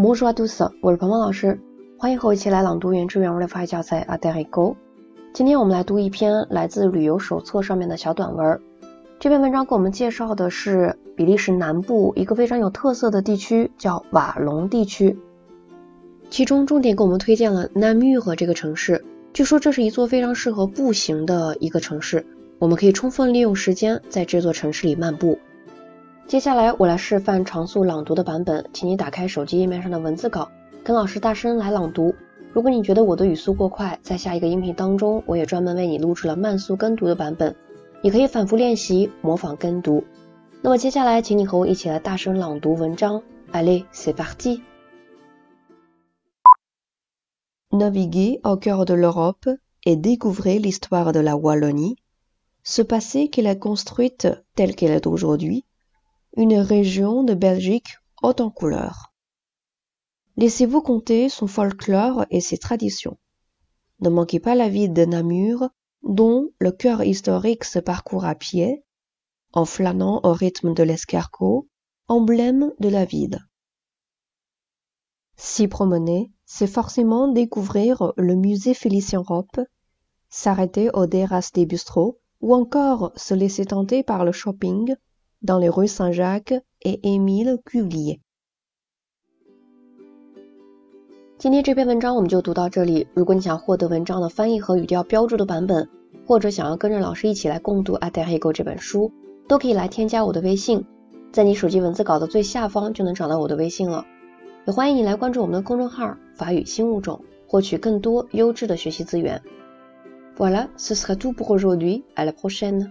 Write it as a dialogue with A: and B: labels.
A: Bonjour à tous，我是鹏鹏老师，欢迎和我一起来朗读原汁原味的法语教材《a d e r i g o 今天我们来读一篇来自旅游手册上面的小短文。这篇文章给我们介绍的是比利时南部一个非常有特色的地区，叫瓦隆地区。其中重点给我们推荐了 Namur 这个城市，据说这是一座非常适合步行的一个城市，我们可以充分利用时间在这座城市里漫步。接下来我来示范常速朗读的版本，请你打开手机页面上的文字稿，跟老师大声来朗读。如果你觉得我的语速过快，在下一个音频当中，我也专门为你录制了慢速跟读的版本。你可以反复练习模仿跟读。那么接下来，请你和我一起来大声朗读文章。Allez, c'est parti.
B: Naviguer au cœur de l'Europe et découvrir l'histoire de la Wallonie, ce passé qu'elle a construite telle qu'elle est aujourd'hui, une région de Belgique haute en couleurs. Laissez-vous compter son folklore et ses traditions. Ne manquez pas la ville de Namur dont le cœur historique se parcourt à pied, en flânant au rythme de l'escargot, emblème de la ville. S'y promener, c'est forcément découvrir le musée Félicien Rope, s'arrêter aux terrasses des bistrots ou encore se laisser tenter par le shopping dans les rues Saint-Jacques et Émile Cuvier.
A: 今天这篇文章我们就读到这里。如果你想获得文章的翻译和语调标注的版本，或者想要跟着老师一起来共读《a d e r i g o 这本书，都可以来添加我的微信，在你手机文字稿的最下方就能找到我的微信了。也欢迎你来关注我们的公众号“法语新物种”，获取更多优质的学习资源。Voilà, ce sera tout pour aujourd'hui. À la prochaine.